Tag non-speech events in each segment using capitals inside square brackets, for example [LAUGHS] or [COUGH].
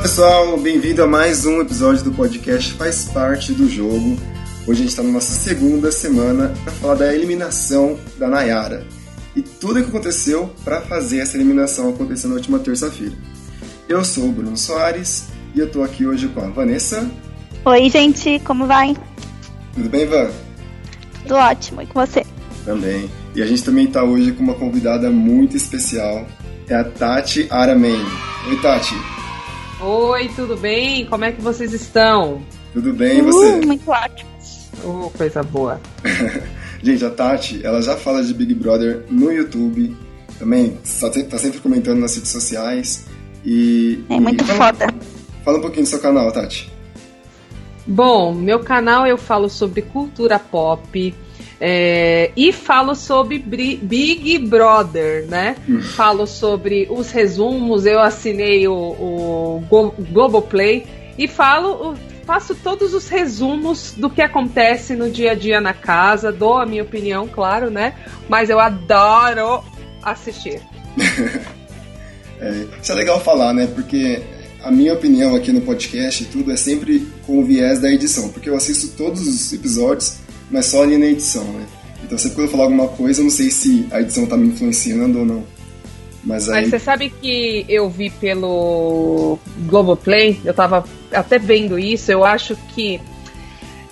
pessoal, bem-vindo a mais um episódio do podcast Faz Parte do Jogo. Hoje a gente está na nossa segunda semana para falar da eliminação da Nayara e tudo o que aconteceu para fazer essa eliminação acontecer na última terça-feira. Eu sou o Bruno Soares e eu estou aqui hoje com a Vanessa. Oi, gente, como vai? Tudo bem, Van? Tudo ótimo, e com você? Também. E a gente também está hoje com uma convidada muito especial, é a Tati Aramen. Oi, Tati. Oi, tudo bem? Como é que vocês estão? Tudo bem, e você? Uh, muito ótimo. Oh, coisa boa. [LAUGHS] Gente, a Tati, ela já fala de Big Brother no YouTube, também tá sempre comentando nas redes sociais. E, é muito e fala, foda. Fala um pouquinho do seu canal, Tati. Bom, meu canal eu falo sobre cultura pop, é, e falo sobre Big Brother, né? Hum. Falo sobre os resumos, eu assinei o, o Globoplay e falo, faço todos os resumos do que acontece no dia a dia na casa, dou a minha opinião, claro, né? Mas eu adoro assistir. [LAUGHS] é, isso é legal falar, né? Porque a minha opinião aqui no podcast e tudo é sempre com o viés da edição, porque eu assisto todos os episódios mas só ali na edição, né? Então sempre quando eu falar alguma coisa, eu não sei se a edição tá me influenciando ou não. Mas, aí... Mas você sabe que eu vi pelo Globoplay, eu tava até vendo isso, eu acho que.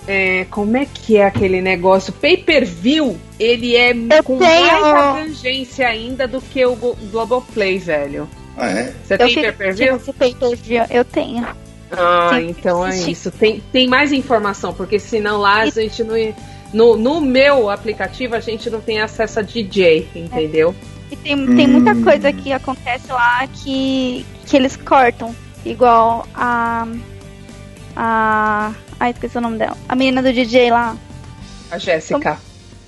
É, como é que é aquele negócio? Pay-per-view, ele é eu com tenho... mais abrangência ainda do que o Globoplay, velho. Ah, é? Você tem pay-per-view? Pay-per-view, eu tenho. Ah, Sim. então é isso. Tem, tem mais informação, porque senão lá a gente não. No, no meu aplicativo a gente não tem acesso a DJ, entendeu? E tem, tem muita hum. coisa que acontece lá que, que eles cortam. Igual a. A. Ai, esqueci o nome dela. A menina do DJ lá. A Jéssica.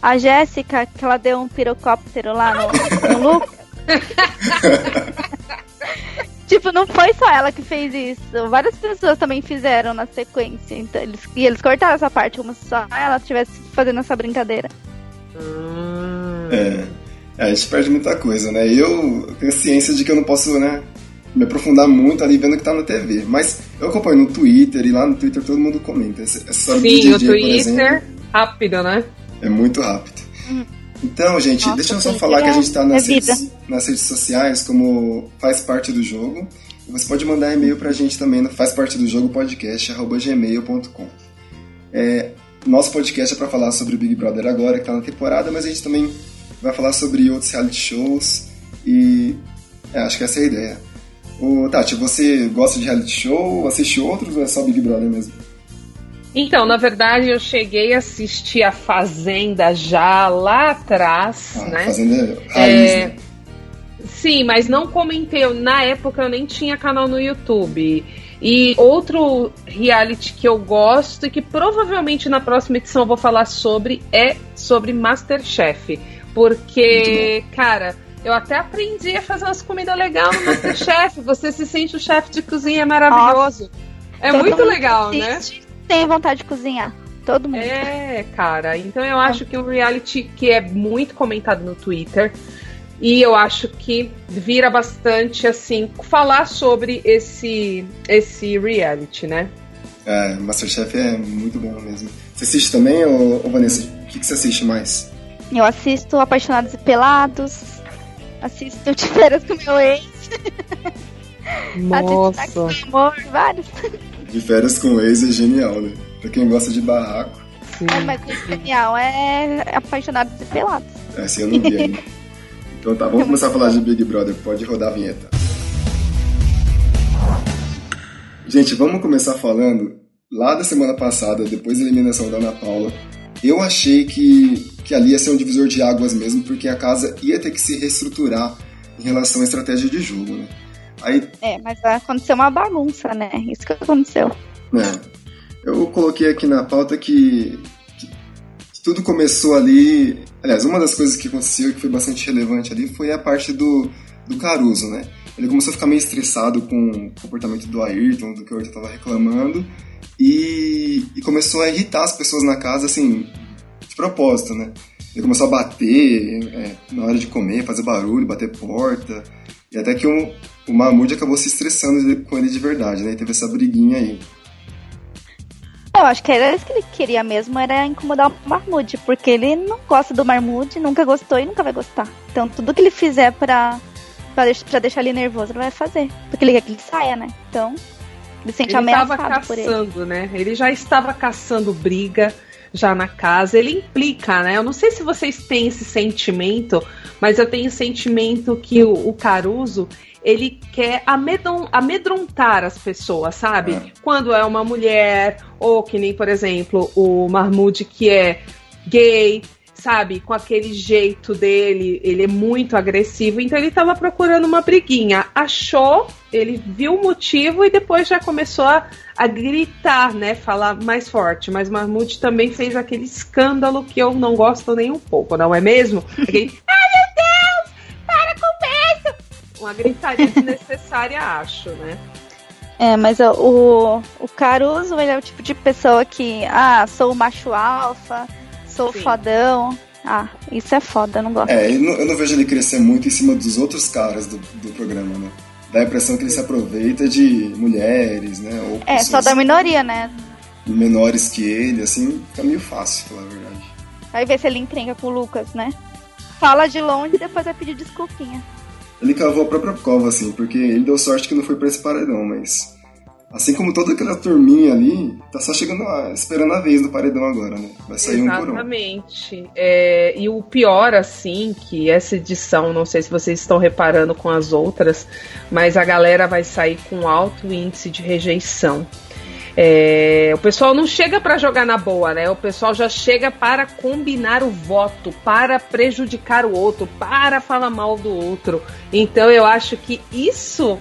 A Jéssica, que ela deu um pirocóptero lá no, no Lucas. [LAUGHS] Tipo, não foi só ela que fez isso. Várias pessoas também fizeram na sequência. Então, eles, e eles cortaram essa parte como se só ela estivesse fazendo essa brincadeira. Hum. É. é. A gente perde muita coisa, né? Eu tenho ciência de que eu não posso, né? Me aprofundar muito ali vendo o que tá na TV. Mas eu acompanho no Twitter e lá no Twitter todo mundo comenta. Essa, essa Sim, o Twitter, exemplo, rápido, né? É muito rápido. Hum. Então, gente, Nossa, deixa eu só falar que a gente está nas, redes, nas redes sociais como faz parte do jogo. Você pode mandar e-mail para a gente também no faz parte do jogo podcast@gmail.com. É, nosso podcast é para falar sobre o Big Brother agora, que está na temporada, mas a gente também vai falar sobre outros reality shows e é, acho que essa é a ideia. Ô, Tati, você gosta de reality show? Assiste outros ou é só Big Brother mesmo? Então, na verdade, eu cheguei a assistir a Fazenda já lá atrás, ah, né? Fazenda raiz, é... né? Sim, mas não comentei. Na época eu nem tinha canal no YouTube. E outro reality que eu gosto e que provavelmente na próxima edição eu vou falar sobre é sobre Masterchef. Porque, cara, eu até aprendi a fazer umas comidas legais no Masterchef. Você se sente o chefe de cozinha maravilhoso. Nossa. É muito legal, né? Tem vontade de cozinhar. Todo mundo. É, cara. Então eu acho que um reality que é muito comentado no Twitter. E eu acho que vira bastante assim falar sobre esse esse reality, né? É, Masterchef é muito bom mesmo. Você assiste também, ou, ou Vanessa? O que, que você assiste mais? Eu assisto Apaixonados e Pelados, assisto De Férias com Meu Ex. [LAUGHS] Nossa. assisto Amor, vários. De férias com o ex é genial, né? Pra quem gosta de barraco. Sim. É, mas o genial é apaixonado de pelados. É, assim eu não vi ainda. Então tá, vamos começar a falar de Big Brother. Pode rodar a vinheta. Gente, vamos começar falando lá da semana passada, depois da eliminação da Ana Paula. Eu achei que, que ali ia ser um divisor de águas mesmo, porque a casa ia ter que se reestruturar em relação à estratégia de jogo, né? Aí... É, mas aconteceu uma bagunça, né? Isso que aconteceu. É. Eu coloquei aqui na pauta que, que, tudo começou ali. Aliás, uma das coisas que aconteceu e que foi bastante relevante ali foi a parte do, do Caruso, né? Ele começou a ficar meio estressado com o comportamento do Ayrton, do que o Ayrton estava reclamando, e, e, começou a irritar as pessoas na casa, assim, de propósito, né? Ele começou a bater é, na hora de comer, fazer barulho, bater porta. E até que o, o Mahmoud acabou se estressando com ele de verdade, né? E teve essa briguinha aí. Eu acho que era isso que ele queria mesmo, era incomodar o Mahmoud, porque ele não gosta do Mahmoud, nunca gostou e nunca vai gostar. Então tudo que ele fizer pra, pra, deixar, pra deixar ele nervoso, ele vai fazer. Porque ele quer que ele saia, né? Então, ele sente ele ameaçado caçando, por ele. né? Ele já estava caçando briga já na casa, ele implica, né? Eu não sei se vocês têm esse sentimento, mas eu tenho o sentimento que o, o Caruso ele quer amedrontar as pessoas, sabe? É. Quando é uma mulher, ou que nem, por exemplo, o Mahmoud que é gay, sabe? Com aquele jeito dele, ele é muito agressivo, então ele tava procurando uma briguinha. Achou, ele viu o motivo e depois já começou a, a gritar, né? Falar mais forte. Mas Mahmoud também fez aquele escândalo que eu não gosto nem um pouco, não é mesmo? [LAUGHS] Aquele, ai meu Deus, para com isso! Uma gritaria desnecessária, [LAUGHS] acho, né? É, mas o, o Caruso, ele é o tipo de pessoa que, ah, sou macho alfa, sou Sim. fodão. Ah, isso é foda, eu não gosto. É, eu não, eu não, vejo ele crescer muito em cima dos outros caras do, do programa, né? Dá a impressão que ele se aproveita de mulheres, né? Ou é, só da minoria, né? Menores que ele, assim, fica meio fácil, falar a verdade. Aí vê se ele encrenca com o Lucas, né? Fala de longe e depois vai pedir desculpinha. Ele cavou a própria cova, assim, porque ele deu sorte que não foi pra esse paredão, mas Assim como toda aquela turminha ali, tá só chegando a, esperando a vez do paredão agora, né? Vai sair Exatamente. um por um. Exatamente. É, e o pior, assim, que essa edição, não sei se vocês estão reparando com as outras, mas a galera vai sair com alto índice de rejeição. É, o pessoal não chega para jogar na boa, né? O pessoal já chega para combinar o voto, para prejudicar o outro, para falar mal do outro. Então eu acho que isso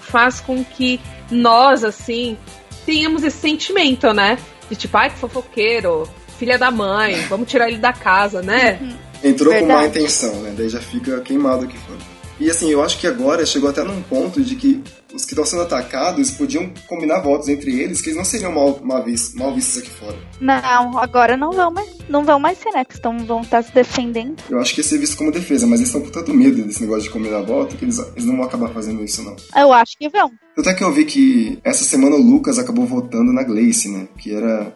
faz com que nós, assim, tenhamos esse sentimento, né? De tipo, ai, que fofoqueiro, filha da mãe, vamos tirar ele da casa, né? Entrou Verdade. com má intenção, né? Daí já fica queimado aqui fora. E assim, eu acho que agora chegou até num ponto de que os que estão sendo atacados podiam combinar votos entre eles, que eles não seriam mal, mal, vistos, mal vistos aqui fora. Não, agora não vão mais, não vão mais ser, né? Que estão, vão estar se defendendo. Eu acho que ia ser visto como defesa, mas eles estão com tanto medo desse negócio de combinar voto que eles, eles não vão acabar fazendo isso, não. Eu acho que vão. Até que eu vi que essa semana o Lucas acabou votando na Gleice, né? Que era,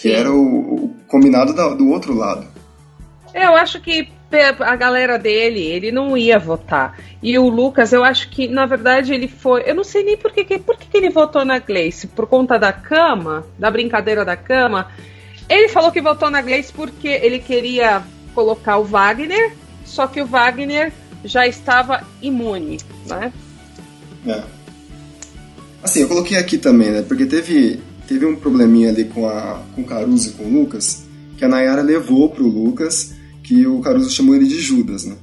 que era o, o combinado da, do outro lado. Eu acho que a galera dele, ele não ia votar. E o Lucas, eu acho que, na verdade, ele foi. Eu não sei nem por que, por que, ele votou na Gleice. Por conta da cama, da brincadeira da cama. Ele falou que votou na Gleice porque ele queria colocar o Wagner, só que o Wagner já estava imune, né? É. Assim, eu coloquei aqui também, né? Porque teve, teve um probleminha ali com, a, com o Caruso e com o Lucas, que a Nayara levou pro Lucas que o Caruso chamou ele de Judas, né?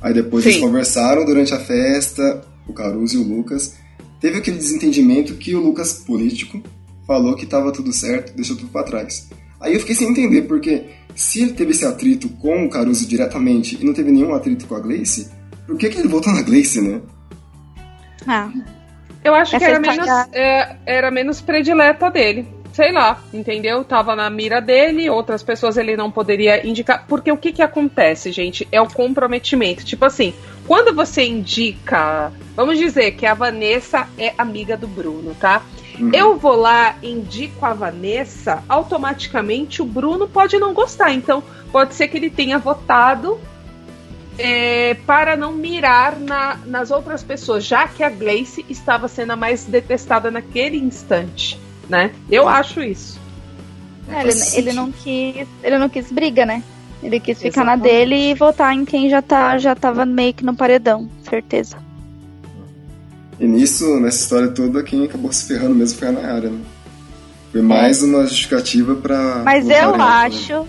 Aí depois Sim. eles conversaram durante a festa, o Caruso e o Lucas. Teve aquele desentendimento que o Lucas, político, falou que estava tudo certo, deixou tudo para trás. Aí eu fiquei sem entender, porque se ele teve esse atrito com o Caruso diretamente e não teve nenhum atrito com a Gleice, por que, que ele voltou na Gleice, né? Ah. Eu acho Essa que era menos, é, era menos predileta dele sei lá, entendeu? Tava na mira dele, outras pessoas ele não poderia indicar. Porque o que que acontece, gente? É o comprometimento. Tipo assim, quando você indica, vamos dizer que a Vanessa é amiga do Bruno, tá? Uhum. Eu vou lá, indico a Vanessa, automaticamente o Bruno pode não gostar. Então, pode ser que ele tenha votado é, para não mirar na, nas outras pessoas, já que a Gleice estava sendo a mais detestada naquele instante né? Eu acho isso. É, ele, ele, não quis, ele não quis briga, né? Ele quis ficar Exatamente. na dele e votar em quem já tá, já tava meio que no paredão, certeza. E nisso, nessa história toda, quem acabou se ferrando mesmo foi a Nayara, né? Foi mais uma justificativa pra. Mas eu acho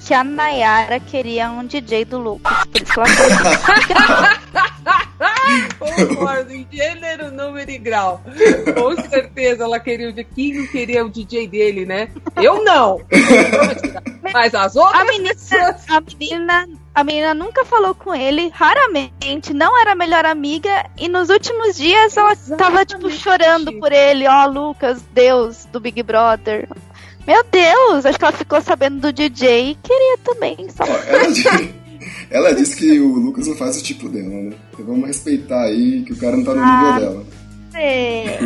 que a Nayara queria um DJ do Lucas, por isso ela [LAUGHS] Concordo, em gênero, número e grau. Com certeza ela queria o de quem não queria o DJ dele, né? Eu não. Mas as outras. A menina, a menina, a menina nunca falou com ele, raramente, não era a melhor amiga, e nos últimos dias ela estava tipo chorando por ele, ó, oh, Lucas, Deus do Big Brother. Meu Deus, acho que ela ficou sabendo do DJ e queria também. Só. Ela, Ela disse que o Lucas não faz o tipo dela, né? Então vamos respeitar aí que o cara não tá no ah, nível dela.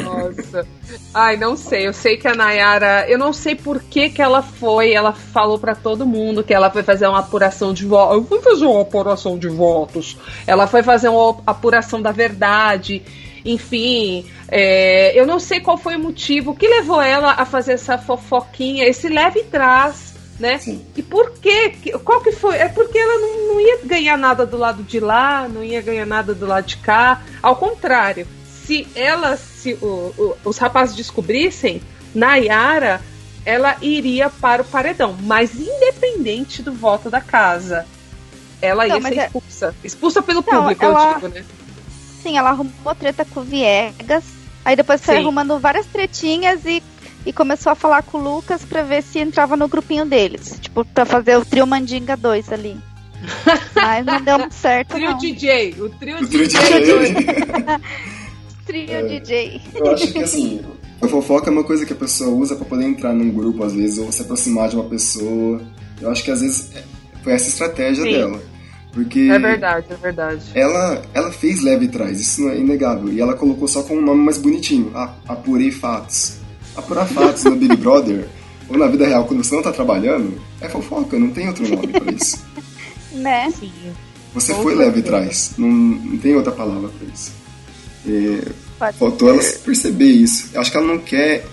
Nossa. Ai, não sei. Eu sei que a Nayara. Eu não sei por que, que ela foi. Ela falou para todo mundo que ela foi fazer uma apuração de votos. Eu fui fazer uma apuração de votos. Ela foi fazer uma apuração da verdade. Enfim, é, eu não sei qual foi o motivo que levou ela a fazer essa fofoquinha, esse leve trás, né? Sim. E por quê? Qual que foi? É porque ela não, não ia ganhar nada do lado de lá, não ia ganhar nada do lado de cá. Ao contrário, se ela, se o, o, os rapazes descobrissem, Nayara, ela iria para o paredão, mas independente do voto da casa. Ela não, ia ser é- expulsa. É... Expulsa pelo não, público, ela... eu digo, né? Sim, ela arrumou treta com o Viegas. Aí depois foi Sim. arrumando várias tretinhas e, e começou a falar com o Lucas pra ver se entrava no grupinho deles. Tipo, pra fazer o trio Mandinga 2 ali. [LAUGHS] Mas não deu muito certo. Trio não. DJ. O trio, o trio DJ. DJ. [LAUGHS] trio é, DJ. Eu acho que assim, a fofoca é uma coisa que a pessoa usa para poder entrar num grupo, às vezes, ou se aproximar de uma pessoa. Eu acho que às vezes é, foi essa estratégia Sim. dela. Porque é verdade, é verdade. Ela, ela fez leve trás, isso não é inegável. E ela colocou só com um nome mais bonitinho. Ah, apurei fatos. Apurar fatos no Big Brother ou na vida real, quando você não tá trabalhando, é fofoca, não tem outro nome pra isso. [LAUGHS] né? Sim. Você foi leve trás, não, não tem outra palavra pra isso. E faltou ela perceber isso. Eu acho que ela não quer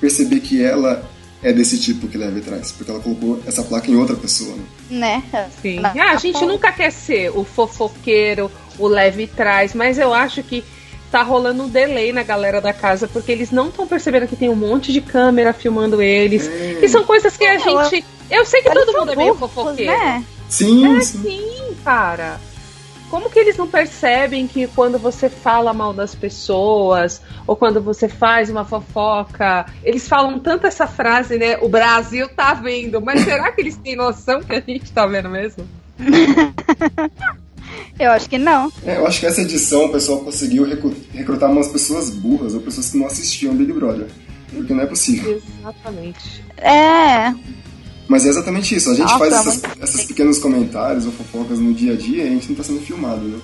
perceber que ela é desse tipo que leve trás, porque ela colocou essa placa em outra pessoa. Né? né? Sim. Ah, a gente nunca quer ser o fofoqueiro, o leve trás, mas eu acho que tá rolando um delay na galera da casa, porque eles não estão percebendo que tem um monte de câmera filmando eles. É. E são coisas que a gente. Eu sei que todo mundo é meio fofoqueiro. Né? Sim, é, sim. sim, cara. Como que eles não percebem que quando você fala mal das pessoas, ou quando você faz uma fofoca, eles falam tanto essa frase, né? O Brasil tá vendo, mas será que eles têm noção que a gente tá vendo mesmo? [LAUGHS] Eu acho que não. É, eu acho que essa edição o pessoal conseguiu recrutar umas pessoas burras ou pessoas que não assistiam Big Brother. Porque não é possível. Exatamente. É. Mas é exatamente isso. A gente Nossa, faz essas, essas pequenos comentários ou fofocas no dia a dia e a gente não tá sendo filmado, né?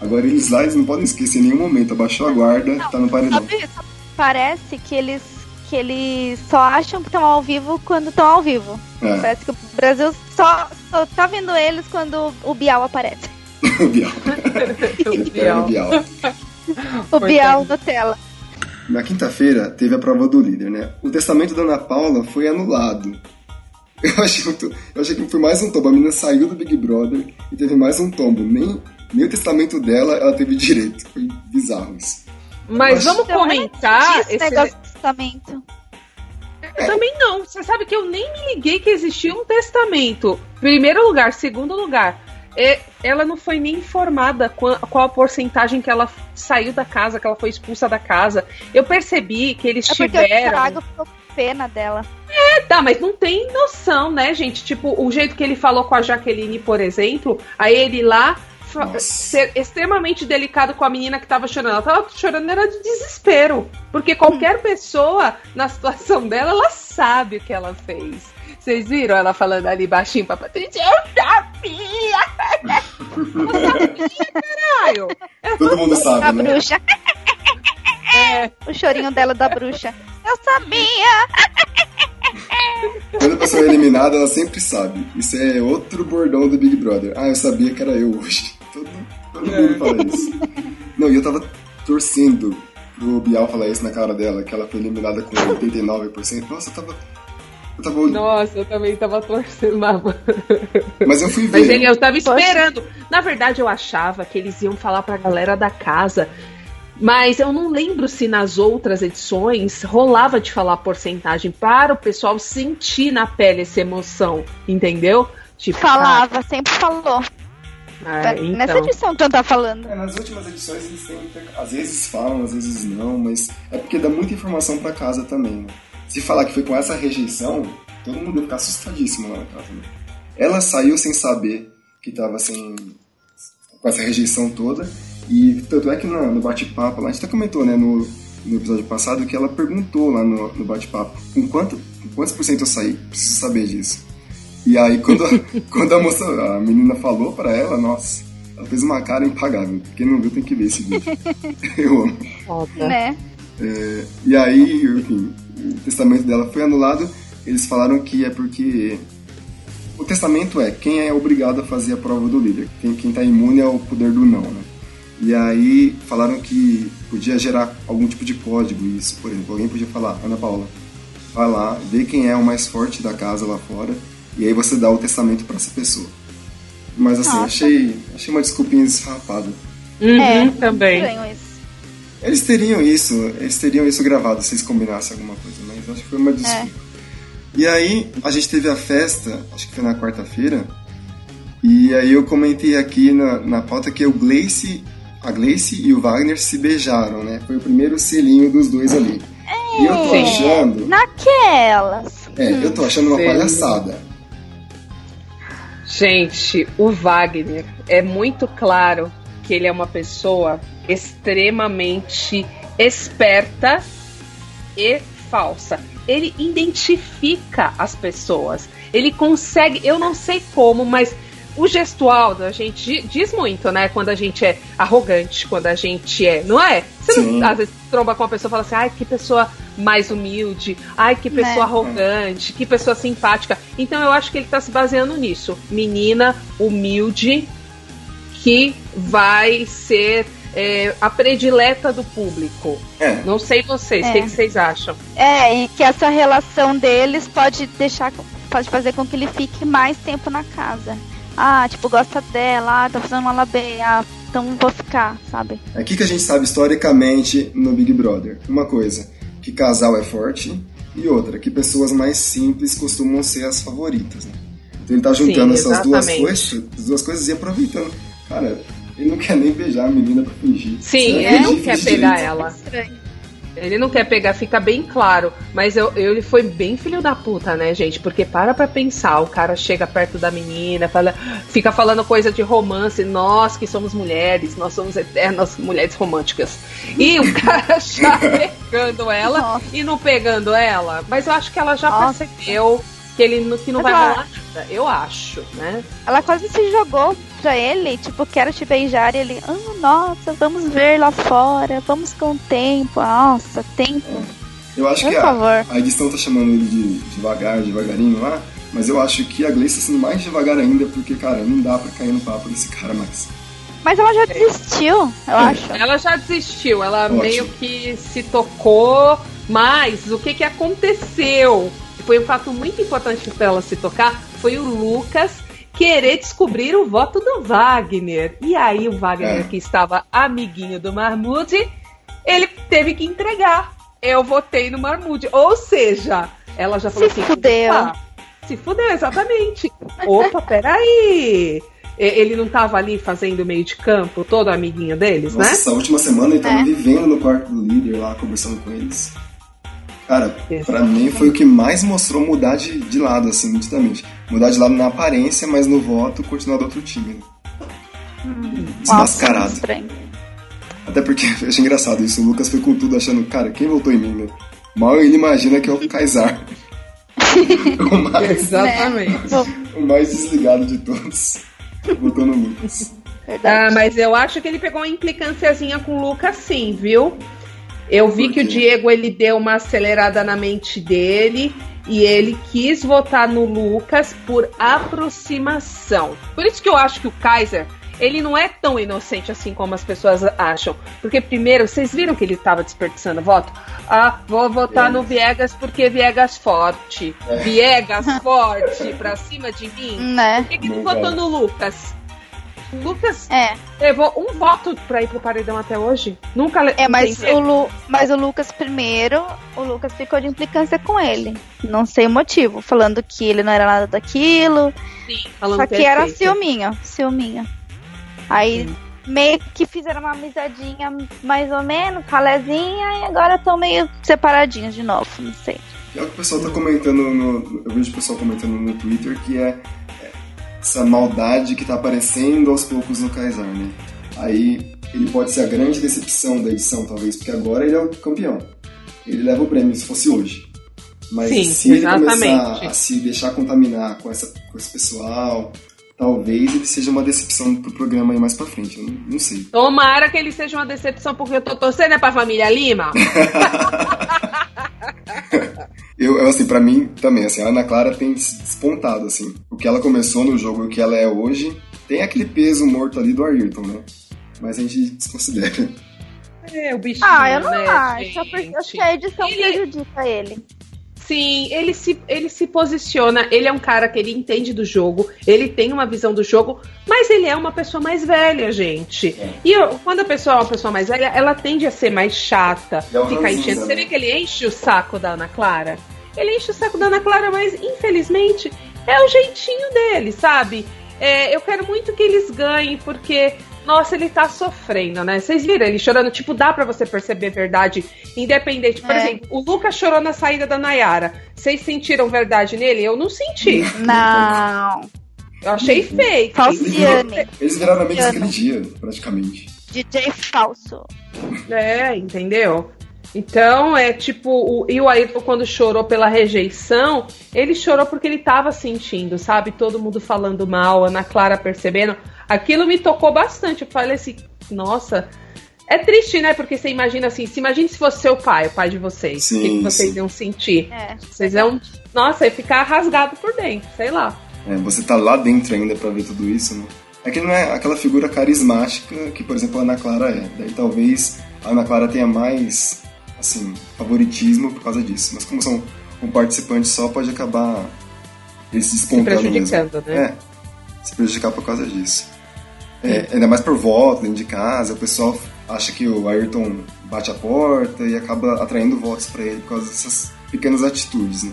Agora eles lá, eles não podem esquecer em nenhum momento. Abaixou a guarda, não, tá no paredão. Sabe, parece que eles que eles só acham que estão ao vivo quando estão ao vivo. É. Parece que o Brasil só, só tá vendo eles quando o Bial aparece. [LAUGHS] o Bial. o Bial. o Bial. o Bial na tela. Na quinta-feira teve a prova do líder, né? O testamento da Ana Paula foi anulado. Eu achei, muito, eu achei que foi mais um tombo. A menina saiu do Big Brother e teve mais um tombo. Nem, nem o testamento dela ela teve direito. Foi bizarro isso. Mas vamos comentar esse negócio de testamento. É. Também não. Você sabe que eu nem me liguei que existia um testamento. Primeiro lugar, segundo lugar. Ela não foi nem informada qual, qual, a porcentagem que ela saiu da casa, que ela foi expulsa da casa. Eu percebi que eles é tiveram. ficou pena dela. É, tá, mas não tem noção, né, gente? Tipo, o jeito que ele falou com a Jaqueline, por exemplo, aí ele lá ser extremamente delicado com a menina que tava chorando. Ela tava chorando era de desespero. Porque qualquer hum. pessoa na situação dela, ela sabe o que ela fez. Vocês viram ela falando ali baixinho pra Patrícia? Eu sabia! Eu sabia, caralho! É Todo mundo sabe, a né? bruxa. É. O chorinho dela da bruxa. Eu sabia! Quando a pessoa é eliminada, ela sempre sabe. Isso é outro bordão do Big Brother. Ah, eu sabia que era eu hoje. [LAUGHS] Todo, todo mundo fala isso. Não, e eu tava torcendo pro Bial falar isso na cara dela, que ela foi eliminada com 89%. Nossa, eu tava. Eu tava... Nossa, eu também tava torcendo, mano. Mas eu fui ver. Mas ele, eu tava esperando. Na verdade, eu achava que eles iam falar pra galera da casa mas eu não lembro se nas outras edições rolava de falar porcentagem para o pessoal sentir na pele essa emoção, entendeu? Tipo, Falava, sempre falou. Ah, então... Nessa edição tu não tá falando. É, nas últimas edições eles sempre, às vezes falam, às vezes não, mas é porque dá muita informação para casa também, né? Se falar que foi com essa rejeição, todo mundo ia ficar assustadíssimo lá na casa, né? Ela saiu sem saber que tava sem com essa rejeição toda e tanto é que no, no bate-papo, a gente até comentou, né, no, no episódio passado, que ela perguntou lá no, no bate-papo com, quanto, com quantos por cento eu saí, preciso saber disso. E aí quando, [LAUGHS] quando a moça, a menina falou para ela, nossa, ela fez uma cara impagável. Quem não viu tem que ver esse vídeo. [LAUGHS] Eu amo. Foda. Né? É, e aí, enfim, testamento dela foi anulado. Eles falaram que é porque o testamento é quem é obrigado a fazer a prova do líder, quem, quem tá imune ao poder do não, né? E aí falaram que podia gerar algum tipo de código isso, por exemplo, alguém podia falar, Ana Paula, vai lá, vê quem é o mais forte da casa lá fora, e aí você dá o testamento para essa pessoa. Mas assim, achei, achei uma desculpinha esfarrapada. Uhum, é, também. Eles teriam isso, eles teriam isso gravado se eles combinassem alguma coisa, mas acho que foi uma desculpa. É. E aí, a gente teve a festa, acho que foi na quarta-feira, e aí eu comentei aqui na, na pauta que o Gleice, a Gleice e o Wagner se beijaram, né? Foi o primeiro selinho dos dois ali. É, e eu tô achando... Naquelas. É, eu tô achando uma palhaçada. Gente, o Wagner é muito claro que ele é uma pessoa extremamente esperta e falsa ele identifica as pessoas. Ele consegue, eu não sei como, mas o gestual da gente diz muito, né? Quando a gente é arrogante, quando a gente é. Não é? Você não, às vezes tromba com uma pessoa e fala assim, ai, que pessoa mais humilde, ai, que pessoa né? arrogante, que pessoa simpática. Então eu acho que ele tá se baseando nisso. Menina humilde que vai ser é, a predileta do público. É. Não sei vocês, o é. que, que, vocês acham? É, e que essa relação deles pode deixar, pode fazer com que ele fique mais tempo na casa. Ah, tipo, gosta dela, ah, tá fazendo ela bem, ah, então vou ficar, sabe? É aqui que a gente sabe historicamente no Big Brother. Uma coisa, que casal é forte, e outra, que pessoas mais simples costumam ser as favoritas, né? Então ele tá juntando Sim, essas duas coisas, as duas coisas e aproveitando. Cara, ele não quer nem beijar a menina pra fingir. Sim, ele não quer pegar ela. Ele não quer pegar, fica bem claro. Mas eu, eu, ele foi bem filho da puta, né, gente? Porque para pra pensar, o cara chega perto da menina, fala, fica falando coisa de romance, nós que somos mulheres, nós somos eternas mulheres românticas. E o [LAUGHS] cara já pegando ela Nossa. e não pegando ela. Mas eu acho que ela já Nossa. percebeu que ele que não Mas vai ela... rolar nada, eu acho, né? Ela quase se jogou pra ele, tipo, quero te beijar, e ele, ah, nossa, vamos ver lá fora, vamos com tempo, nossa, tempo. Eu acho Por que a, a, edição tá chamando ele de devagar, devagarinho lá, mas eu acho que a Gleice tá sendo mais devagar ainda, porque, cara, não dá pra cair no papo desse cara mais. Mas ela já desistiu, eu é. acho. Ela já desistiu, ela Ótimo. meio que se tocou, mas o que que aconteceu? Foi um fato muito importante para ela se tocar, foi o Lucas querer descobrir o voto do Wagner. E aí o Wagner, é. que estava amiguinho do Marmude, ele teve que entregar. Eu votei no Marmude. Ou seja, ela já falou se assim: fudeu. se fudeu, exatamente. Opa, peraí. Ele não estava ali fazendo meio de campo, todo amiguinho deles, Nossa, né? Essa última semana ele estava é. vivendo no quarto do líder lá, conversando com eles. Cara, para mim foi o que mais mostrou mudar de, de lado, assim, nitidamente. Mudar de lado na aparência, mas no voto continuar do outro time. Hum, Desmascarado. Até porque eu achei engraçado isso. O Lucas foi com tudo achando, cara, quem votou em mim, né? Mal ele imagina que é o Kaysar. [LAUGHS] o mais, Exatamente. O mais desligado de todos. Votou no Lucas. Verdade. Ah, mas eu acho que ele pegou uma implicânciazinha com o Lucas sim, viu? Eu vi que o Diego ele deu uma acelerada na mente dele e ele quis votar no Lucas por aproximação. Por isso que eu acho que o Kaiser ele não é tão inocente assim como as pessoas acham. Porque, primeiro, vocês viram que ele estava desperdiçando voto? Ah, vou votar é. no Viegas porque Viegas forte. É. Viegas forte pra cima de mim. Né? Por que, que ele votou no Lucas? Lucas é. levou um voto pra ir pro paredão até hoje. Nunca É, mas o, Lu, mas o Lucas primeiro, o Lucas ficou de implicância com ele. Não sei o motivo. Falando que ele não era nada daquilo. Sim, falando Só que era ciúminho, ciúminho. Aí Sim. meio que fizeram uma amizadinha mais ou menos, ralezinha, e agora estão meio separadinhos de novo, não sei. É o que o pessoal tá comentando no. Eu vejo o pessoal comentando no Twitter que é essa maldade que tá aparecendo aos poucos no Kaysar, né? Aí ele pode ser a grande decepção da edição, talvez, porque agora ele é o campeão. Ele leva o prêmio se fosse hoje. Mas Sim, se ele começar a se deixar contaminar com, essa, com esse pessoal, talvez ele seja uma decepção pro programa aí mais pra frente. Eu não, não sei. Tomara que ele seja uma decepção, porque eu tô torcendo é pra família Lima. [LAUGHS] eu, assim, pra mim também, assim, a Ana Clara tem despontado, assim. O que ela começou no jogo e o que ela é hoje, tem aquele peso morto ali do Ayrton, né? Mas a gente desconsidera. É, o bichinho, Ah, eu não né, acho. Acho que a edição ele... prejudica ele. Sim, ele se, ele se posiciona, ele é um cara que ele entende do jogo, ele tem uma visão do jogo, mas ele é uma pessoa mais velha, gente. É. E eu, quando a pessoa é uma pessoa mais velha, ela tende a ser mais chata, é ficar enchendo. Você vê que ele enche o saco da Ana Clara? Ele enche o saco da Ana Clara, mas infelizmente é o jeitinho dele, sabe? É, eu quero muito que eles ganhem, porque nossa, ele tá sofrendo, né? Vocês viram ele chorando? Tipo, dá para você perceber verdade independente. Por é. exemplo, o Lucas chorou na saída da Nayara. Vocês sentiram verdade nele? Eu não senti. Não. Eu achei fake. Falciane. Eles viraram amigos aquele dia, praticamente. DJ falso. É, entendeu? Então, é tipo, o, e o Ayrton, quando chorou pela rejeição, ele chorou porque ele tava sentindo, sabe? Todo mundo falando mal, Ana Clara percebendo. Aquilo me tocou bastante. Eu falei assim, nossa. É triste, né? Porque você imagina assim, se imagine se fosse seu pai, o pai de vocês. Sim, o que, que vocês sim. iam sentir? É. Vocês iam, nossa, ia ficar rasgado por dentro, sei lá. É, você tá lá dentro ainda para ver tudo isso, né? É que não é aquela figura carismática que, por exemplo, a Ana Clara é. Daí talvez a Ana Clara tenha mais, assim, favoritismo por causa disso. Mas como são um participante só, pode acabar eles se prejudicando, mesmo. né? É, se prejudicar por causa disso. É, ainda mais por voto, dentro de casa, o pessoal acha que o Ayrton bate a porta e acaba atraindo votos para ele por causa dessas pequenas atitudes, né?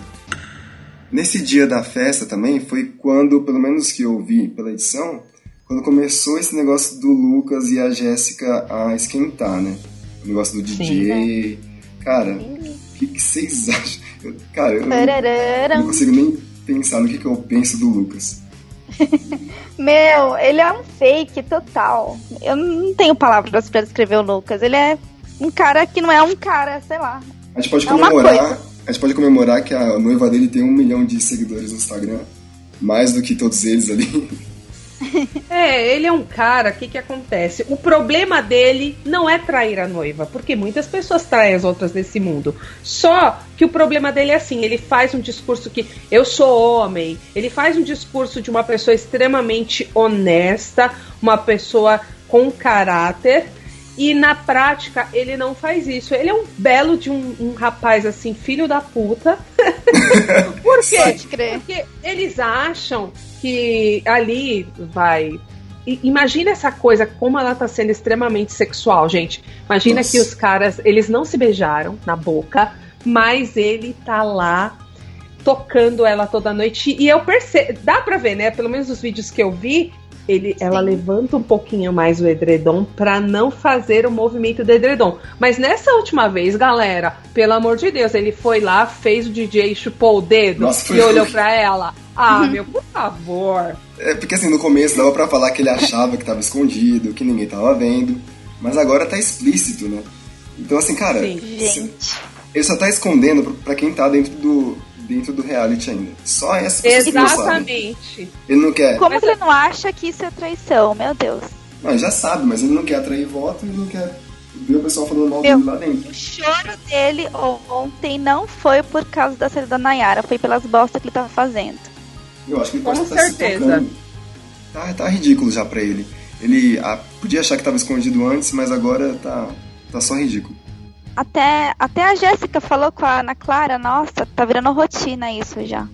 Nesse dia da festa também foi quando, pelo menos que eu vi pela edição, quando começou esse negócio do Lucas e a Jéssica a esquentar, né? O negócio do DJ. Sim, né? Cara, o que, que, vocês [LAUGHS] acham? Eu, cara, eu não, não, consigo nem pensar no que, que eu penso do Lucas. [LAUGHS] Meu, ele é um fake total. Eu não tenho palavras para descrever o Lucas. Ele é um cara que não é um cara, sei lá. A gente pode é comemorar. A gente pode comemorar que a noiva dele tem um milhão de seguidores no Instagram. Mais do que todos eles ali. [LAUGHS] [LAUGHS] É, ele é um cara, o que, que acontece? O problema dele não é trair a noiva, porque muitas pessoas traem as outras nesse mundo. Só que o problema dele é assim: ele faz um discurso que eu sou homem, ele faz um discurso de uma pessoa extremamente honesta, uma pessoa com caráter. E na prática ele não faz isso. Ele é um belo de um, um rapaz assim, filho da puta. [LAUGHS] Por quê? Porque eles acham que ali vai. Imagina essa coisa, como ela tá sendo extremamente sexual, gente. Imagina Nossa. que os caras, eles não se beijaram na boca, mas ele tá lá tocando ela toda noite. E eu percebo, dá pra ver, né? Pelo menos os vídeos que eu vi, ele, ela levanta um pouquinho mais o edredom para não fazer o movimento do edredom. Mas nessa última vez, galera, pelo amor de Deus, ele foi lá, fez o DJ, chupou o dedo Nossa, e olhou para ela. Ah, [LAUGHS] meu, por favor. É porque assim, no começo dava pra falar que ele achava que tava escondido, que ninguém tava vendo. Mas agora tá explícito, né? Então assim, cara, Sim, ele só tá escondendo pra quem tá dentro do, dentro do reality ainda. Só essa Exatamente. Ele não quer. Como ele não acha que isso é traição, meu Deus. Não, já sabe, mas ele não quer atrair voto e não quer ver o pessoal falando mal dele lá dentro. O choro dele ontem não foi por causa da saída da Nayara, foi pelas bostas que ele tava fazendo. Eu acho que ele pode estar se tocando. Tá, tá ridículo já pra ele. Ele ah, podia achar que tava escondido antes, mas agora tá, tá só ridículo. Até, até a Jéssica falou com a Ana Clara, nossa, tá virando rotina isso já.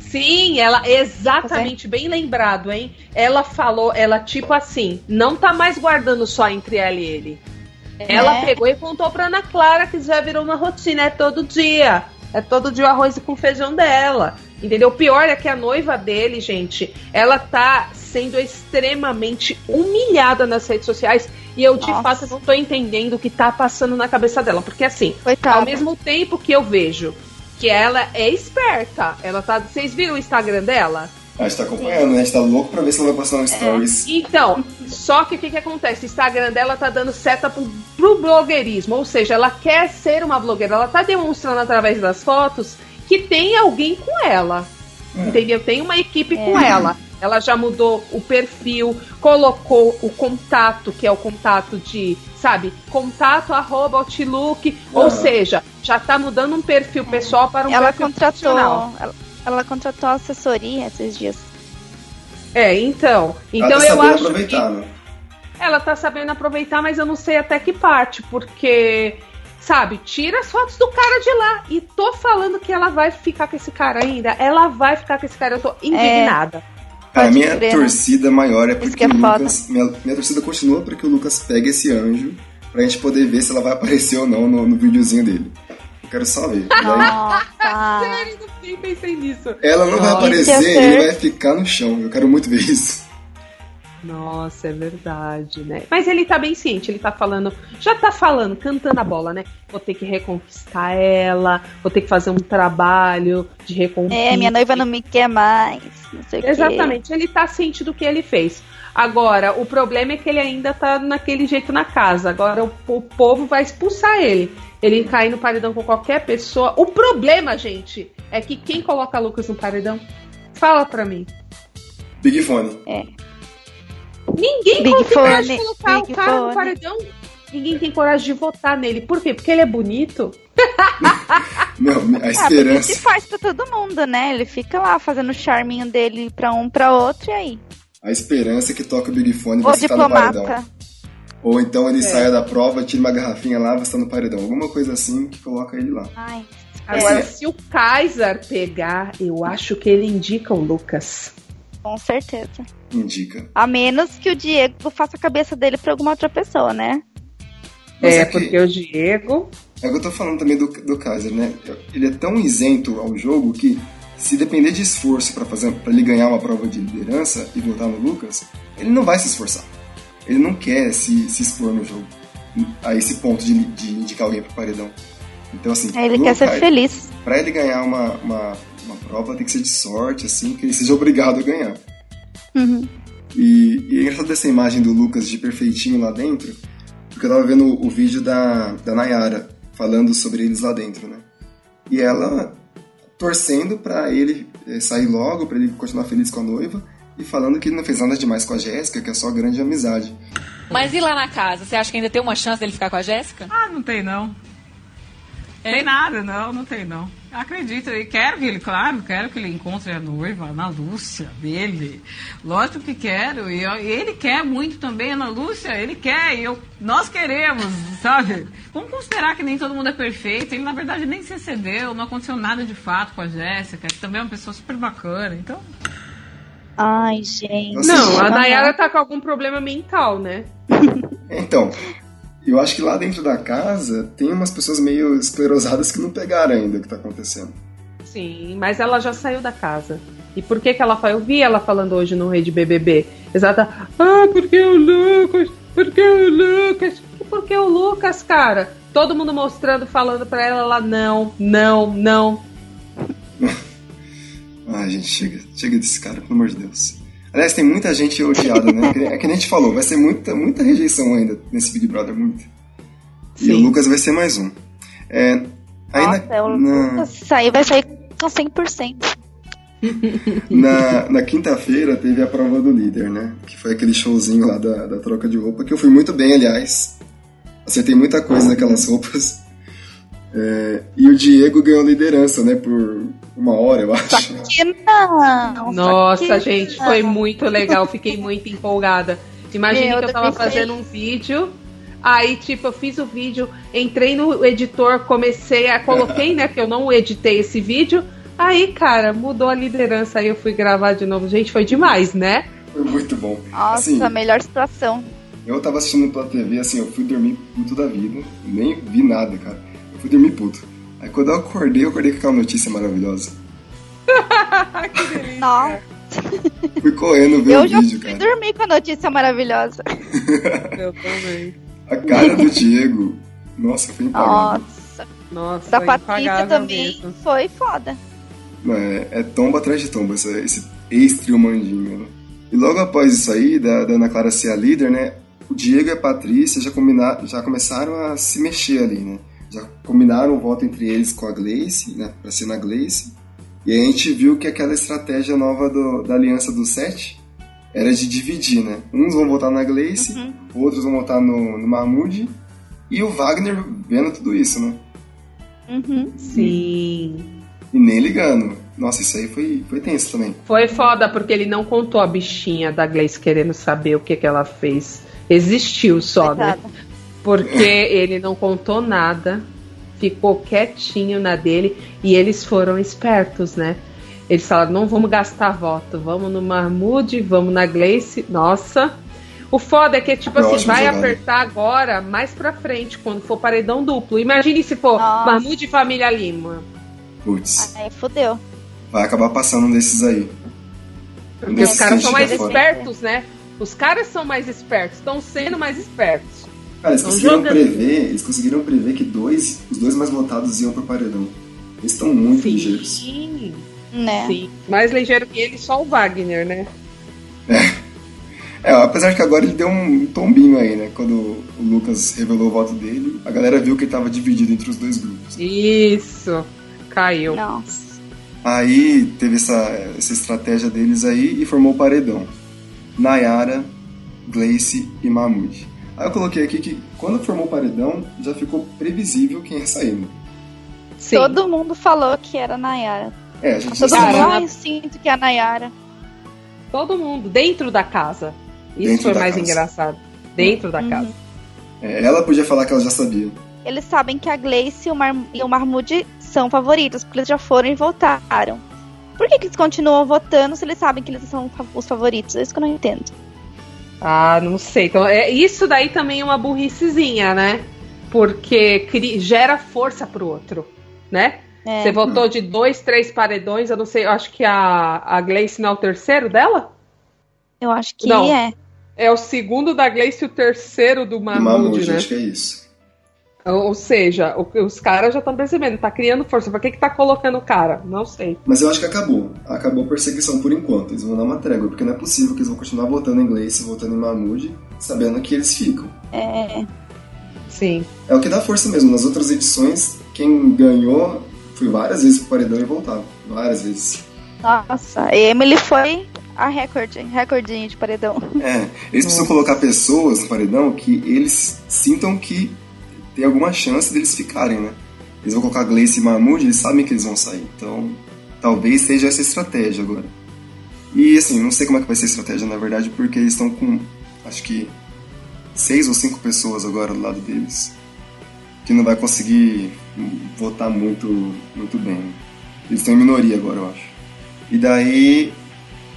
Sim, ela exatamente tá bem lembrado, hein? Ela falou, ela tipo assim, não tá mais guardando só entre ela e ele. Ela é. pegou e contou pra Ana Clara que já virou uma rotina, é todo dia. É todo dia o arroz com feijão dela. Entendeu? O pior é que a noiva dele, gente, ela tá sendo extremamente humilhada nas redes sociais e eu, de Nossa. fato, não tô entendendo o que tá passando na cabeça dela. Porque, assim, Coitada. ao mesmo tempo que eu vejo que ela é esperta, ela tá. Vocês viram o Instagram dela? A gente tá acompanhando, né? A gente tá louco pra ver se ela vai postar um stories. É. Então, só que o que, que acontece? O Instagram dela tá dando seta pro, pro blogueirismo. Ou seja, ela quer ser uma blogueira. Ela tá demonstrando através das fotos que tem alguém com ela. É. Entendeu? Tem uma equipe é. com ela. Ela já mudou o perfil, colocou o contato, que é o contato de, sabe, contato arroba outlook, ou seja, já tá mudando um perfil pessoal para um ela perfil contratou, ela, ela, contratou assessoria esses dias. É, então. Então tá eu acho que né? ela tá sabendo aproveitar, mas eu não sei até que parte, porque sabe, tira as fotos do cara de lá. E tô falando que ela vai ficar com esse cara ainda. Ela vai ficar com esse cara. Eu tô indignada. É. A minha crer, torcida né? maior é porque é o Lucas. Minha, minha, torcida continua para que o Lucas pegue esse anjo pra gente poder ver se ela vai aparecer ou não no, no videozinho dele. Eu quero só ver. Nossa! Sério, nem pensei nisso. Ela não vai aparecer e ele vai ficar no chão. Eu quero muito ver isso. Nossa, é verdade, né? Mas ele tá bem ciente, ele tá falando, já tá falando, cantando a bola, né? Vou ter que reconquistar ela, vou ter que fazer um trabalho de reconquista. É, minha noiva não me quer mais. Exatamente, ele tá ciente do que ele fez. Agora, o problema é que ele ainda tá naquele jeito na casa. Agora o, o povo vai expulsar ele. Ele cair no paredão com qualquer pessoa. O problema, gente, é que quem coloca Lucas no paredão? Fala pra mim. Big Fone. É. Ninguém Big tem coragem de colocar Big o cara fone. no paredão. Ninguém tem coragem de votar nele. Por quê? Porque ele é bonito? [LAUGHS] Não, a esperança. É, ele faz pra todo mundo, né? Ele fica lá fazendo o charminho dele pra um pra outro e aí. A esperança é que toca o Big Fone e você tá no paredão. Ou então ele é. saia da prova, tira uma garrafinha lá, você tá no paredão. Alguma coisa assim que coloca ele lá. Ai. Agora, se o Kaiser pegar, eu acho que ele indica o Lucas. Com certeza. Indica. A menos que o Diego faça a cabeça dele pra alguma outra pessoa, né? Mas é, porque o Diego. É o que eu tô falando também do, do Kaiser, né? Ele é tão isento ao jogo que, se depender de esforço para fazer para ele ganhar uma prova de liderança e votar no Lucas, ele não vai se esforçar. Ele não quer se, se expor no jogo a esse ponto de, de indicar alguém pro paredão. Então, assim. É, ele quer ser feliz. Pra ele ganhar uma, uma uma prova tem que ser de sorte, assim, que ele seja obrigado a ganhar. Uhum. E, e é engraçado essa imagem do Lucas de perfeitinho lá dentro, porque eu tava vendo o, o vídeo da, da Nayara falando sobre eles lá dentro, né? E ela torcendo para ele eh, sair logo, para ele continuar feliz com a noiva, e falando que ele não fez nada demais com a Jéssica, que é só grande amizade. Mas e lá na casa? Você acha que ainda tem uma chance dele ficar com a Jéssica? Ah, não tem não. É? Tem nada, não, não tem não. Acredito, e quero que ele, claro, quero que ele encontre a noiva, a Ana Lúcia, dele. Lógico que quero, e, e ele quer muito também, a Ana Lúcia, ele quer, e eu, nós queremos, sabe? Vamos considerar que nem todo mundo é perfeito, ele na verdade nem se excedeu, não aconteceu nada de fato com a Jéssica, que também é uma pessoa super bacana, então... Ai, gente. Não, a Nayara tá com algum problema mental, né? Então, eu acho que lá dentro da casa tem umas pessoas meio esclerosadas que não pegaram ainda o que tá acontecendo. Sim, mas ela já saiu da casa. E por que que ela foi? Eu vi ela falando hoje no Rede BBB. Exata. Ah, porque o Lucas? Porque o Lucas? E por que o Lucas, cara? Todo mundo mostrando, falando pra ela, ela não, não, não. [LAUGHS] Ai, gente, chega, chega desse cara, pelo amor de Deus. Aliás, tem muita gente odiada, né? É que nem a gente falou, vai ser muita, muita rejeição ainda nesse Big Brother, muito. E o Lucas vai ser mais um. É, aí Nossa, na, na... Lucas sair, vai sair com 100%. [LAUGHS] [LAUGHS] na na quinta-feira teve a prova do líder, né? Que foi aquele showzinho lá da, da troca de roupa, que eu fui muito bem, aliás. Acertei muita coisa naquelas roupas. É, e o Diego ganhou liderança, né? Por uma hora, eu acho. Que não, Nossa, gente, foi muito legal. Fiquei muito empolgada. Imagine que eu tava fazendo um vídeo. Aí, tipo, eu fiz o vídeo, entrei no editor, comecei a. Coloquei, né? Que eu não editei esse vídeo. Aí, cara, mudou a liderança. Aí eu fui gravar de novo. Gente, foi demais, né? Foi muito bom. Nossa, assim, a melhor situação. Eu tava assistindo pela TV, assim, eu fui dormir puto da vida. Nem vi nada, cara. Eu fui dormir puto. Aí quando eu acordei, eu acordei com aquela notícia maravilhosa. [LAUGHS] que delícia. Nossa. Fui correndo ver eu o vídeo, cara. Eu já dormi com a notícia maravilhosa. [LAUGHS] eu também. A cara do Diego, nossa, foi impagável. Nossa. Nossa, da Patrícia também mesmo. foi foda. É, é tomba atrás de tomba, esse, esse ex-trio né? E logo após isso aí, da, da Ana Clara ser a líder, né? O Diego e a Patrícia já, combina, já começaram a se mexer ali, né? Já combinaram o voto entre eles com a Gleice, né, pra ser na Gleice. E a gente viu que aquela estratégia nova do, da Aliança do Sete era de dividir, né? Uns vão votar na Gleice, uhum. outros vão votar no, no Mahmoud, e o Wagner vendo tudo isso, né? Uhum. Sim. E nem ligando. Nossa, isso aí foi, foi tenso também. Foi foda, porque ele não contou a bichinha da Gleice querendo saber o que, que ela fez. Existiu só, né? Porque ele não contou nada, ficou quietinho na dele e eles foram espertos, né? Eles falaram: não vamos gastar voto, vamos no Mahmoud, vamos na Gleice. Nossa. O foda é que, tipo assim, vai apertar agora, mais pra frente, quando for paredão duplo. Imagine se for Nossa. Mahmoud e Família Lima. Putz. Aí fodeu. Vai acabar passando um desses aí. Porque os caras são mais espertos, né? Os caras são mais espertos, estão sendo mais espertos. Cara, eles conseguiram prever, eles conseguiram prever que dois, os dois mais votados iam pro paredão. Eles estão muito Sim. ligeiros. Né? Sim. Mais ligeiro que ele, só o Wagner, né? É. É, apesar de que agora ele deu um tombinho aí, né? Quando o Lucas revelou o voto dele, a galera viu que ele tava dividido entre os dois grupos. Isso, caiu. Nossa. Aí teve essa, essa estratégia deles aí e formou o paredão. Nayara, Gleice e Mahmoud. Aí eu coloquei aqui que quando formou o paredão, já ficou previsível quem ia sair. Né? Sim. Todo mundo falou que era Nayara. É, a gente Todo mundo, ah, eu sinto que é a Nayara. Todo mundo, dentro da casa. Isso dentro foi mais casa. engraçado. Dentro da uhum. casa. É, ela podia falar que ela já sabia. Eles sabem que a Gleice e o, Mar e o Marmude são favoritos, porque eles já foram e voltaram. Por que, que eles continuam votando se eles sabem que eles são os favoritos? É isso que eu não entendo. Ah, não sei. Então, é, isso daí também é uma burricezinha, né? Porque cri, gera força pro outro, né? É. Você votou de dois, três paredões, eu não sei, eu acho que a, a Gleice não é o terceiro dela? Eu acho que não. é. É o segundo da Gleice e o terceiro do Mahmoud, né? acho que é isso. Ou seja, os caras já estão percebendo, tá criando força. Pra que que tá colocando o cara? Não sei. Mas eu acho que acabou. Acabou a perseguição por enquanto. Eles vão dar uma trégua, porque não é possível que eles vão continuar votando em inglês, votando em Mahmoud, sabendo que eles ficam. É. Sim. É o que dá força mesmo. Nas outras edições, quem ganhou foi várias vezes pro paredão e voltava. Várias vezes. Nossa, Emily foi a recorde, recordinho de paredão. É, eles precisam colocar pessoas no paredão que eles sintam que tem alguma chance deles ficarem, né? Eles vão colocar Gleice e Mahmoud, eles sabem que eles vão sair. Então, talvez seja essa estratégia agora. E assim, não sei como é que vai ser a estratégia, na verdade, porque eles estão com, acho que, seis ou cinco pessoas agora do lado deles. Que não vai conseguir votar muito, muito bem. Eles estão em minoria agora, eu acho. E daí,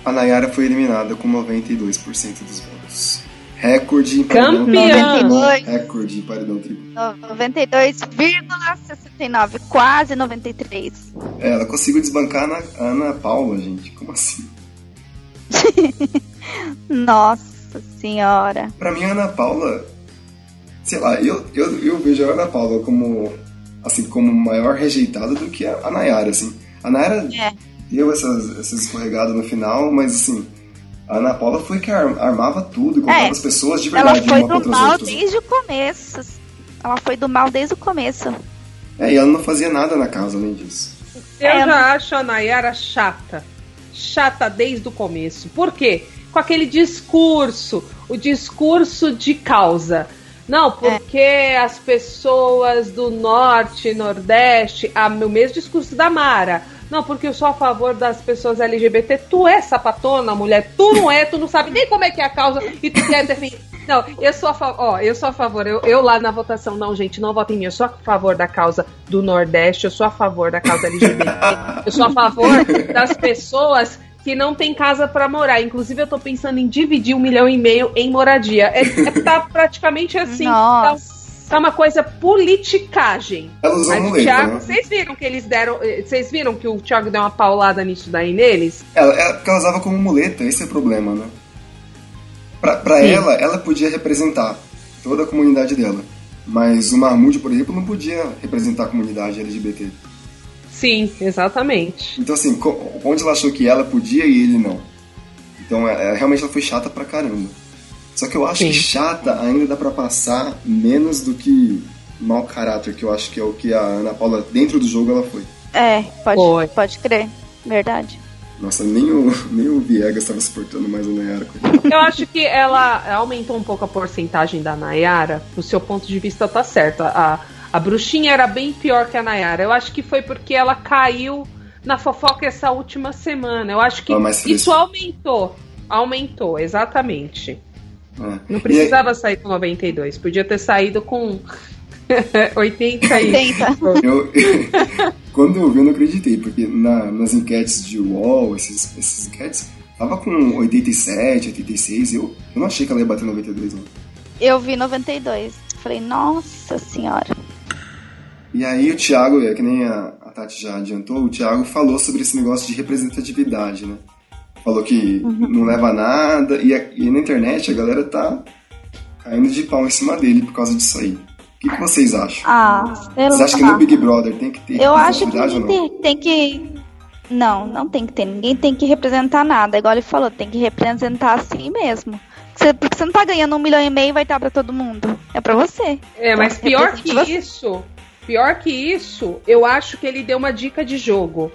a Nayara foi eliminada com 92% dos votos. Recorde em paredão Campeã! Recorde em paredão triplo. 92,69, quase 93. É, ela conseguiu desbancar a Ana Paula, gente. Como assim? [LAUGHS] Nossa senhora. Pra mim, a Ana Paula, sei lá, eu, eu, eu vejo a Ana Paula como, assim, como maior rejeitada do que a, a Nayara, assim. A Nayara é. deu essas, essas escorregadas no final, mas assim a Ana Paula foi que armava tudo e colocava é, as pessoas de verdade ela foi do mal desde o começo. Ela foi do mal desde o começo. É, e ela não fazia nada na casa além disso. Eu é, já acho a Nayara chata. Chata desde o começo. Por quê? Com aquele discurso, o discurso de causa. Não, é. porque é. as pessoas do norte, nordeste, a, o mesmo discurso da Mara não, porque eu sou a favor das pessoas LGBT. Tu é sapatona, mulher. Tu não é, tu não sabe nem como é que é a causa e tu quer defender. Não, eu sou a favor. Ó, eu sou a favor. Eu, eu lá na votação, não, gente, não votem em mim. Eu sou a favor da causa do Nordeste, eu sou a favor da causa LGBT. Eu sou a favor das pessoas que não tem casa para morar. Inclusive, eu tô pensando em dividir um milhão e meio em moradia. É, é tá praticamente assim. Nossa. Tá, Tá uma coisa politicagem. Ela usou Mas muleta, Thiago, né? vocês viram que eles deram. Eh, vocês viram que o Thiago deu uma paulada nisso daí neles? Ela, ela, porque ela usava como muleta, esse é o problema, né? Pra, pra ela, ela podia representar toda a comunidade dela. Mas o Mahmoud, por exemplo, não podia representar a comunidade LGBT. Sim, exatamente. Então, assim, onde ela achou que ela podia e ele não. Então, é, realmente ela foi chata pra caramba. Só que eu acho Sim. que chata ainda dá para passar menos do que mau caráter, que eu acho que é o que a Ana Paula, dentro do jogo, ela foi. É, pode, pode crer. Verdade. Nossa, nem o, [LAUGHS] nem o Viegas estava suportando mais o Nayara. Eu acho que ela aumentou um pouco a porcentagem da Nayara. Do seu ponto de vista, tá certo. A, a bruxinha era bem pior que a Nayara. Eu acho que foi porque ela caiu na fofoca essa última semana. Eu acho que ah, isso aumentou. Aumentou, exatamente. Não precisava sair com 92, podia ter saído com [LAUGHS] 80 e... 80. Eu, [LAUGHS] quando eu vi, eu não acreditei, porque na, nas enquetes de UOL, esses, esses enquetes, tava com 87, 86, eu, eu não achei que ela ia bater 92, não. Eu vi 92. Falei, nossa senhora. E aí o Thiago, é que nem a, a Tati já adiantou, o Thiago falou sobre esse negócio de representatividade, né? Falou que uhum. não leva nada, e, a, e na internet a galera tá caindo de pau em cima dele por causa disso aí. O que, que vocês acham? Ah, Vocês acham que no Big Brother tem que ter Eu acho que tem, tem que. Não, não tem que ter. Ninguém tem que representar nada. Igual ele falou, tem que representar a si mesmo. Você, porque você não tá ganhando um milhão e meio e vai estar pra todo mundo. É pra você. É, mas então, pior que isso, pior que isso, eu acho que ele deu uma dica de jogo.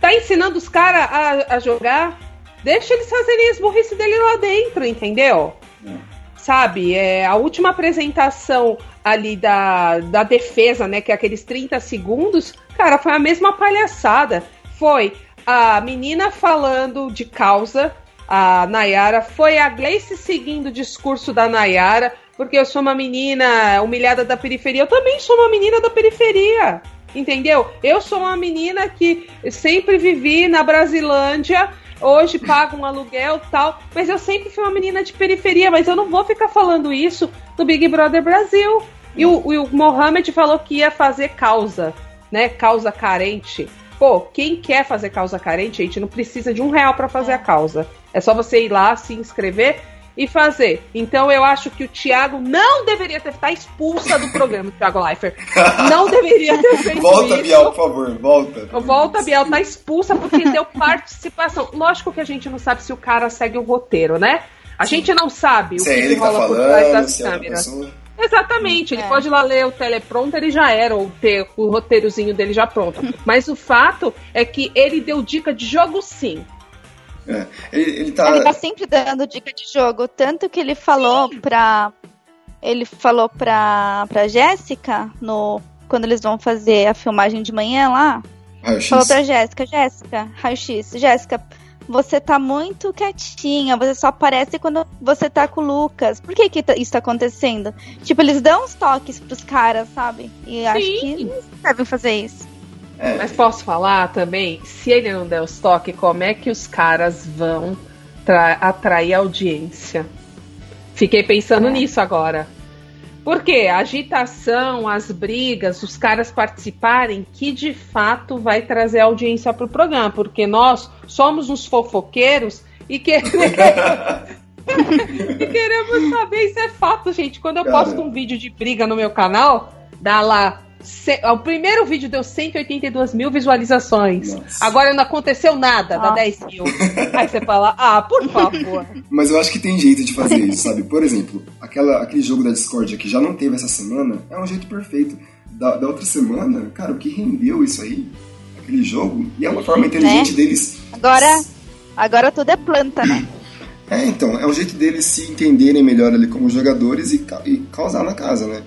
Tá ensinando os caras a, a jogar? Deixa eles fazerem as burrice dele lá dentro, entendeu? É sabe? É, a última apresentação ali da, da defesa, né? Que é aqueles 30 segundos, cara, foi a mesma palhaçada. Foi a menina falando de causa, a Nayara, foi a Gleice seguindo o discurso da Nayara, porque eu sou uma menina humilhada da periferia. Eu também sou uma menina da periferia. Entendeu? Eu sou uma menina que sempre vivi na Brasilândia hoje pago um aluguel tal. Mas eu sempre fui uma menina de periferia, mas eu não vou ficar falando isso no Big Brother Brasil. E o, o Mohamed falou que ia fazer causa, né? Causa carente. Pô, quem quer fazer causa carente, a gente não precisa de um real para fazer a causa. É só você ir lá, se inscrever e fazer. Então eu acho que o Thiago não deveria ter tá expulsa do programa, o Thiago Leifert. Não deveria ter feito [LAUGHS] volta, isso. Biel, por favor, volta. Volta, Biel, tá expulsa porque deu participação. Lógico que a gente não sabe se o cara segue o roteiro, né? A Sim. gente não sabe o se que, é que rola tá falando, por trás das é câmeras. Exatamente, ele é. pode ir lá ler o teleprompter e já era, ou ter o roteirozinho dele já pronto. Mas o fato é que ele deu dica de jogo sim. É. Ele, ele, tá... ele tá sempre dando dica de jogo, tanto que ele falou pra. Ele falou pra, pra Jéssica no. Quando eles vão fazer a filmagem de manhã lá. Raio-X. Falou pra Jéssica, Jéssica, raio-x, Jéssica, você tá muito quietinha, você só aparece quando você tá com o Lucas. Por que que tá, isso tá acontecendo? Tipo, eles dão uns toques pros caras, sabe? E Sim. acho que eles devem fazer isso. É. Mas posso falar também, se ele não der os toques, como é que os caras vão atrair audiência? Fiquei pensando é. nisso agora. Porque a agitação, as brigas, os caras participarem, que de fato vai trazer audiência para o programa. Porque nós somos uns fofoqueiros e queremos, [LAUGHS] e queremos saber, isso é fato, gente. Quando eu Cara. posto um vídeo de briga no meu canal, dá lá o primeiro vídeo deu 182 mil visualizações. Nossa. Agora não aconteceu nada, Nossa. dá 10 mil. Aí você fala, ah, por favor. [LAUGHS] Mas eu acho que tem jeito de fazer isso, sabe? Por exemplo, aquela, aquele jogo da Discord que já não teve essa semana é um jeito perfeito. Da, da outra semana, cara, o que rendeu isso aí? Aquele jogo. E é uma forma inteligente né? deles. Agora, agora tudo é planta, né? É, então, é um jeito deles se entenderem melhor ali como jogadores e, e causar na casa, né?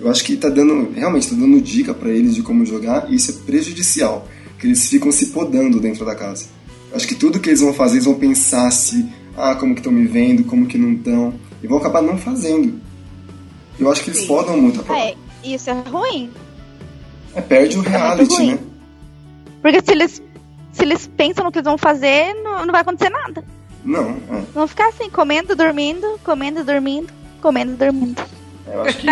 Eu acho que tá dando, realmente, tá dando dica para eles de como jogar e isso é prejudicial, que eles ficam se podando dentro da casa. Eu acho que tudo que eles vão fazer, eles vão pensar se, ah, como que estão me vendo, como que não estão, e vão acabar não fazendo. Eu acho que eles Sim. podam muito a. É, isso é ruim. É, perde o é reality, né? Porque se eles, se eles pensam no que eles vão fazer, não, não vai acontecer nada. Não, é. Vão ficar assim, comendo, dormindo, comendo, dormindo, comendo, dormindo. Eu acho que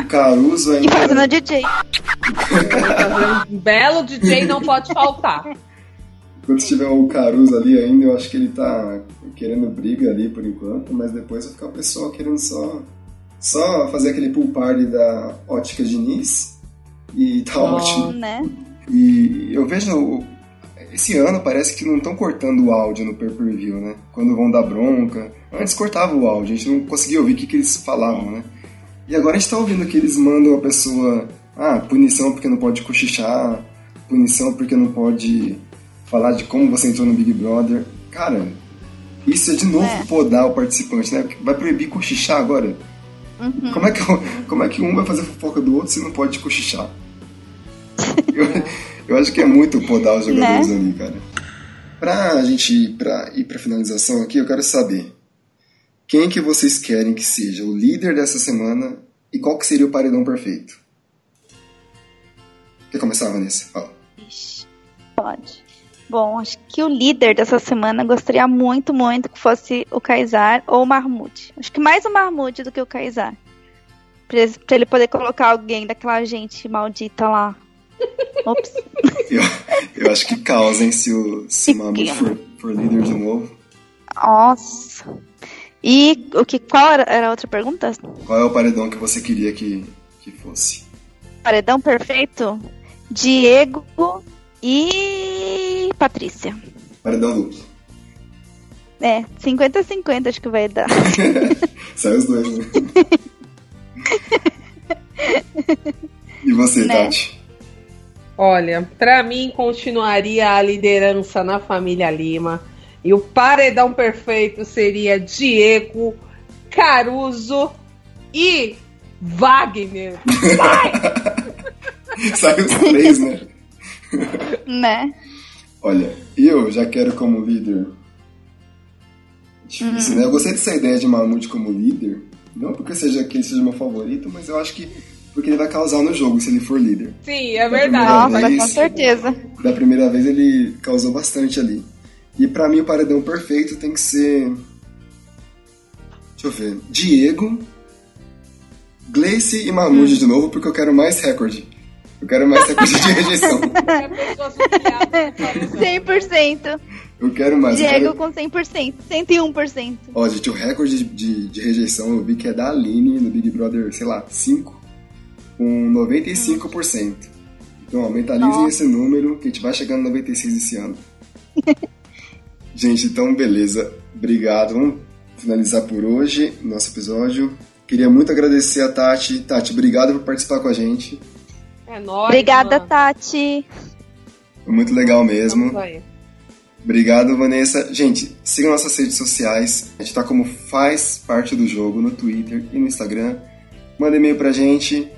o Caruso ainda. E fazendo DJ. um belo DJ não pode faltar. Quando tiver o Caruso ali ainda, eu acho que ele tá querendo briga ali por enquanto, mas depois vai ficar o pessoal querendo só, só fazer aquele pool party da Ótica Diniz e tá oh, ótimo. Né? E eu vejo esse ano parece que não estão cortando o áudio no pay-per-view, né? Quando vão dar bronca. Antes cortava o áudio, a gente não conseguia ouvir o que, que eles falavam, né? E agora a gente tá ouvindo que eles mandam a pessoa, ah, punição porque não pode cochichar, punição porque não pode falar de como você entrou no Big Brother. Cara, isso é de novo é. podar o participante, né? Vai proibir cochichar agora? Uhum. Como, é que, como é que um vai fazer fofoca do outro se não pode cochichar? [LAUGHS] eu, eu acho que é muito podar os jogadores né? ali, cara. Pra gente ir pra, ir pra finalização aqui, eu quero saber quem que vocês querem que seja o líder dessa semana e qual que seria o paredão perfeito? Quer começar, Vanessa? Fala. Pode. Bom, acho que o líder dessa semana gostaria muito, muito que fosse o Kaysar ou o Marmute. Acho que mais o Marmute do que o Kaysar. Pra, ele poder colocar alguém daquela gente maldita lá. Ops. [LAUGHS] eu, eu acho que causa, hein, se o, se o Marmute for, for líder de novo. Nossa. E o que, qual era, era a outra pergunta? Qual é o paredão que você queria que, que fosse? Paredão perfeito? Diego e Patrícia. Paredão duplo. É, 50-50 acho que vai dar. [LAUGHS] Sai os dois, né? [LAUGHS] e você, né? Tati? Olha, para mim continuaria a liderança na família Lima. E o paredão perfeito seria Diego, Caruso e Wagner. Vai! [LAUGHS] Sai os três, né? né? Olha, eu já quero como líder. Difícil, uhum. né? Eu gostei dessa ideia de Mamute como líder. Não porque seja que ele seja meu favorito, mas eu acho que porque ele vai causar no jogo se ele for líder. Sim, é verdade. Nossa, vez, com certeza. Da primeira vez ele causou bastante ali. E para mim o paredão perfeito tem que ser. Deixa eu ver. Diego, Gleice e Mahmoud hum. de novo, porque eu quero mais recorde. Eu quero mais recorde de rejeição. [LAUGHS] 100%. Eu quero mais. Diego quero... com 100%, 101%. Ó, gente, o recorde de, de, de, rejeição eu vi que é da Aline no Big Brother, sei lá, 5, com 95%. Então, ó, mentalizem esse número que a gente vai chegando no 96% esse ano. [LAUGHS] Gente, então beleza. Obrigado. Vamos finalizar por hoje nosso episódio. Queria muito agradecer a Tati. Tati, obrigado por participar com a gente. É nóis, Obrigada, mano. Tati. Foi muito legal mesmo. Obrigado, Vanessa. Gente, sigam nossas redes sociais. A gente tá como faz parte do jogo no Twitter e no Instagram. Manda e-mail pra gente.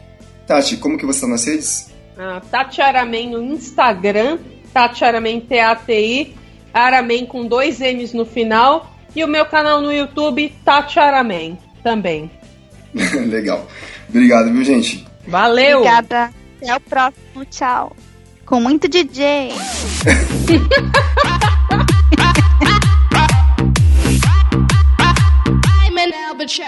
Tati, como que você tá nas redes? Ah, Tati Aramen no Instagram, Tati Aramen T-A-T-I Aramen com dois M's no final. E o meu canal no YouTube, Tati Aramen, também. [LAUGHS] Legal. Obrigado, viu, gente? Valeu! Obrigada. Até o próximo. Tchau. Com muito DJ. I'm an Albert